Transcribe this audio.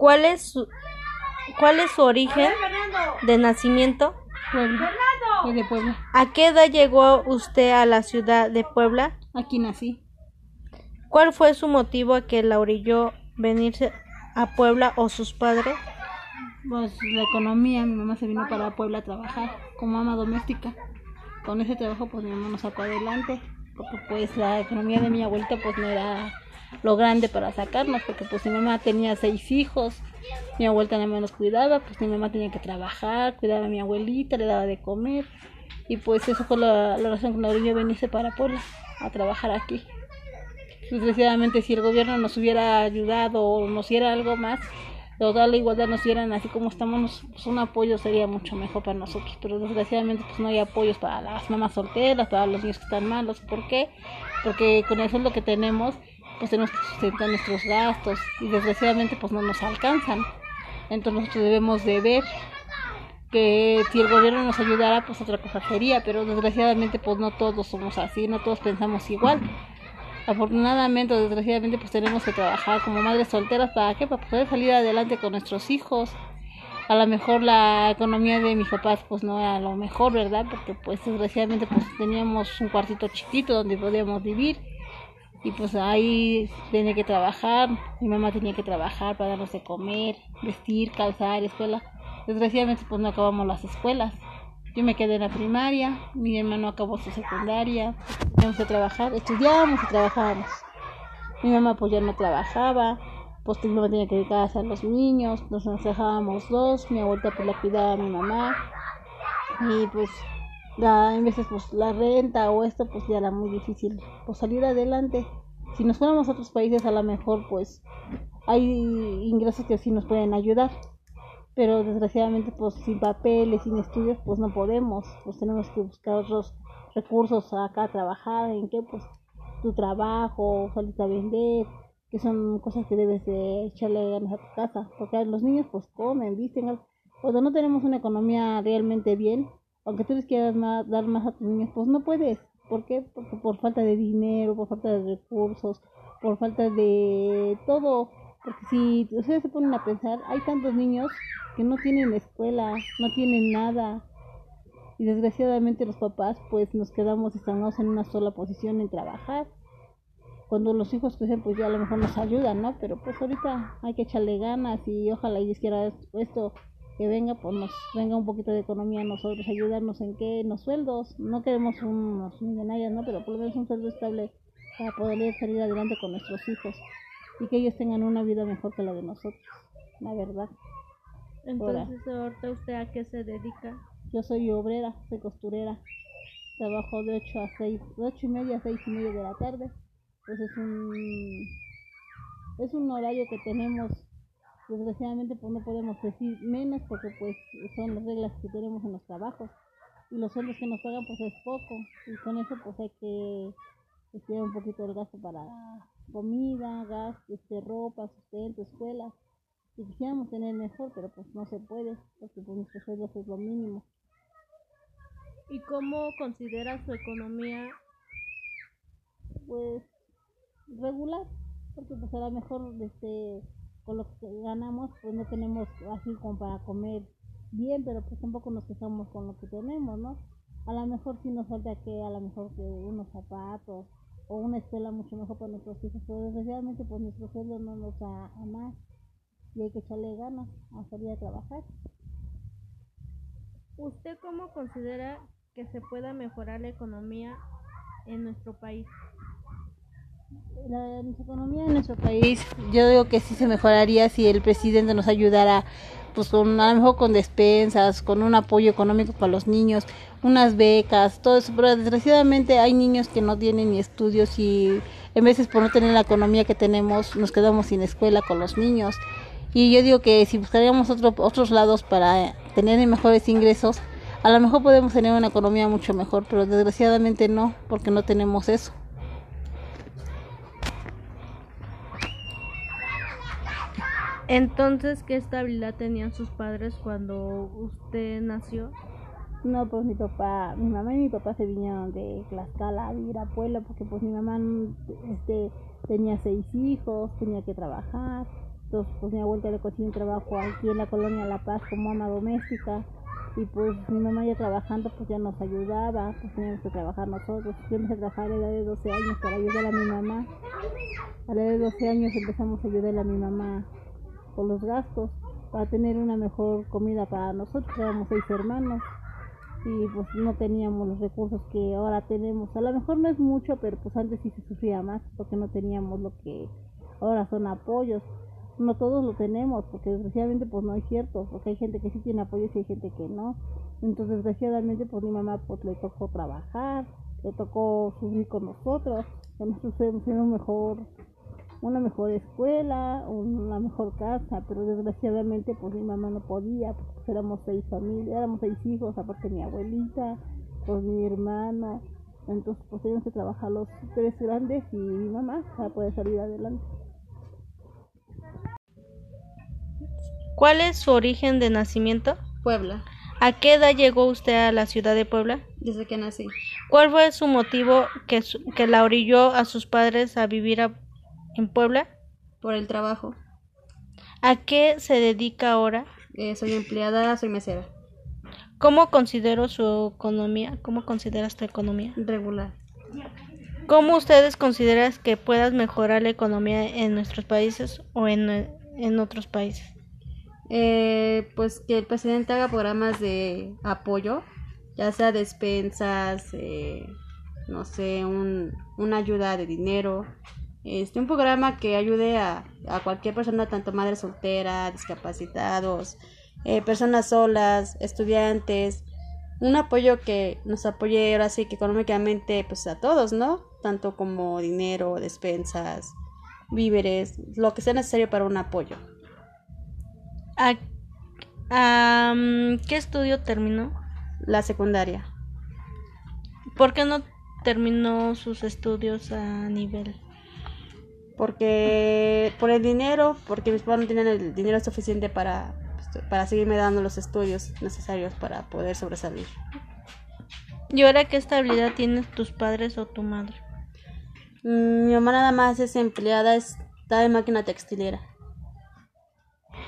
¿Cuál es su, cuál es su origen de nacimiento? Puebla. De Puebla. ¿A qué edad llegó usted a la ciudad de Puebla? Aquí nací. ¿Cuál fue su motivo a que la orilló venirse a Puebla o sus padres? Pues la economía, mi mamá se vino para Puebla a trabajar como ama doméstica. Con ese trabajo pues mi mamá nos sacó adelante, porque pues la economía de mi abuelita pues no era lo grande para sacarnos, porque pues mi mamá tenía seis hijos, mi nada más nos cuidaba, pues mi mamá tenía que trabajar, cuidaba a mi abuelita, le daba de comer, y pues eso fue la, razón que la orilló venirse para Puebla a trabajar aquí. Desgraciadamente si el gobierno nos hubiera ayudado o nos diera algo más, o dar la igualdad nos dieran así como estamos, pues un apoyo sería mucho mejor para nosotros. Pero desgraciadamente pues no hay apoyos para las mamás solteras, para los niños que están malos. ¿Por qué? Porque con eso es lo que tenemos, pues tenemos que sustentar nuestros gastos y desgraciadamente pues no nos alcanzan. Entonces nosotros debemos de ver que si el gobierno nos ayudara pues otra cosa sería, pero desgraciadamente pues no todos somos así, no todos pensamos igual. Afortunadamente o desgraciadamente pues tenemos que trabajar como madres solteras para qué para poder salir adelante con nuestros hijos. A lo mejor la economía de mis papás pues no era lo mejor verdad porque pues desgraciadamente pues teníamos un cuartito chiquito donde podíamos vivir y pues ahí tenía que trabajar. Mi mamá tenía que trabajar para darnos de comer vestir calzar escuela. Desgraciadamente pues no acabamos las escuelas. Yo me quedé en la primaria, mi hermano acabó su secundaria, teníamos que trabajar, estudiábamos y trabajábamos. Mi mamá pues ya no trabajaba, pues mi tenía que dedicarse a los niños, nos dejábamos dos, mi abuelita pues la cuidaba a mi mamá. Y pues la, en veces pues la renta o esto pues ya era muy difícil pues salir adelante. Si nos fuéramos a otros países a lo mejor pues hay ingresos que sí nos pueden ayudar pero desgraciadamente pues sin papeles, sin estudios pues no podemos, pues tenemos que buscar otros recursos acá a trabajar, en qué pues tu trabajo, salir a vender, que son cosas que debes de echarle ganas a tu casa, porque los niños pues comen, visten, cuando no tenemos una economía realmente bien, aunque tú les quieras más, dar más a tus niños, pues no puedes, ¿por qué? Porque por falta de dinero, por falta de recursos, por falta de todo, porque si ustedes se ponen a pensar, hay tantos niños que no tienen escuela, no tienen nada. Y desgraciadamente los papás pues nos quedamos estancados en una sola posición en trabajar. Cuando los hijos crecen pues ya a lo mejor nos ayudan, ¿no? Pero pues ahorita hay que echarle ganas y ojalá y quiera esto que venga, pues nos venga un poquito de economía a nosotros, ayudarnos en qué, en los sueldos. No queremos unos millonarios, ¿no? Pero por lo menos un sueldo estable para poder salir adelante con nuestros hijos y que ellos tengan una vida mejor que la de nosotros, la verdad. Entonces, ahorita usted a qué se dedica? Yo soy obrera, soy costurera. Trabajo de 8 a 6, de 8 y media a 6 y media de la tarde. Pues es un, es un horario que tenemos. Desgraciadamente pues no podemos decir menos porque pues son las reglas que tenemos en los trabajos. Y los sueldos que nos pagan pues es poco. Y con eso pues hay que estudiar un poquito el gasto para comida, gas, este, ropa, sustento, escuela. Si quisiéramos tener mejor, pero pues no se puede, porque pues nuestros sueldos es lo mínimo. ¿Y cómo considera su economía? Pues regular, porque pues a lo mejor este, con lo que ganamos pues no tenemos así como para comer bien, pero pues tampoco nos quejamos con lo que tenemos, ¿no? A lo mejor sí nos falta que a lo mejor que unos zapatos o una escuela mucho mejor para nuestros hijos, pero desgraciadamente pues nuestro sueldo no nos da a más y hay que echarle ganas a salir a trabajar. ¿Usted cómo considera que se pueda mejorar la economía en nuestro país? La, economía en nuestro país, yo digo que sí se mejoraría si el presidente nos ayudara, pues con, a lo mejor con despensas, con un apoyo económico para los niños, unas becas, todo eso, pero desgraciadamente hay niños que no tienen ni estudios y en veces por no tener la economía que tenemos nos quedamos sin escuela con los niños. Y yo digo que si buscaríamos otro, otros lados para tener mejores ingresos, a lo mejor podemos tener una economía mucho mejor, pero desgraciadamente no, porque no tenemos eso. Entonces, ¿qué estabilidad tenían sus padres cuando usted nació? No, pues mi papá, mi mamá y mi papá se vinieron de Tlaxcala a vivir a Puebla porque pues mi mamá este, tenía seis hijos, tenía que trabajar Entonces, pues mi abuelita le consiguió un trabajo aquí en la colonia La Paz como ama doméstica. Y pues mi mamá ya trabajando, pues ya nos ayudaba, pues teníamos que trabajar nosotros. Yo empecé a trabajar a la edad de 12 años para ayudar a mi mamá. A la edad de 12 años empezamos a ayudar a mi mamá con los gastos para tener una mejor comida para nosotros. Éramos seis hermanos y pues no teníamos los recursos que ahora tenemos. A lo mejor no es mucho, pero pues antes sí se sufría más porque no teníamos lo que ahora son apoyos. No todos lo tenemos, porque desgraciadamente pues no es cierto, porque hay gente que sí tiene apoyos y hay gente que no. Entonces desgraciadamente pues mi mamá pues le tocó trabajar, le tocó subir con nosotros, que nosotros tenemos mejor una mejor escuela, una mejor casa, pero desgraciadamente pues mi mamá no podía, pues éramos seis familias, éramos seis hijos, aparte mi abuelita, pues mi hermano, entonces pues teníamos que trabajar los tres grandes y mi mamá para poder salir adelante. ¿Cuál es su origen de nacimiento? Puebla. ¿A qué edad llegó usted a la ciudad de Puebla? Desde que nací. ¿Cuál fue su motivo que, que la orilló a sus padres a vivir a en Puebla? Por el trabajo. ¿A qué se dedica ahora? Eh, soy empleada, soy mesera. ¿Cómo considero su economía? ¿Cómo consideras tu economía? Regular. ¿Cómo ustedes consideran que puedas mejorar la economía en nuestros países o en, en otros países? Eh, pues que el presidente haga programas de apoyo, ya sea despensas, eh, no sé, un, una ayuda de dinero, este, un programa que ayude a, a cualquier persona, tanto madre soltera, discapacitados, eh, personas solas, estudiantes, un apoyo que nos apoye ahora sí que económicamente pues a todos, ¿no? Tanto como dinero, despensas, víveres, lo que sea necesario para un apoyo. ¿A, ¿Qué estudio terminó? La secundaria. ¿Por qué no terminó sus estudios a nivel? Porque por el dinero, porque mis padres no tenían el dinero suficiente para, pues, para seguirme dando los estudios necesarios para poder sobresalir. ¿Y ahora qué estabilidad tienen tus padres o tu madre? Mm, mi mamá nada más es empleada, está en máquina textilera.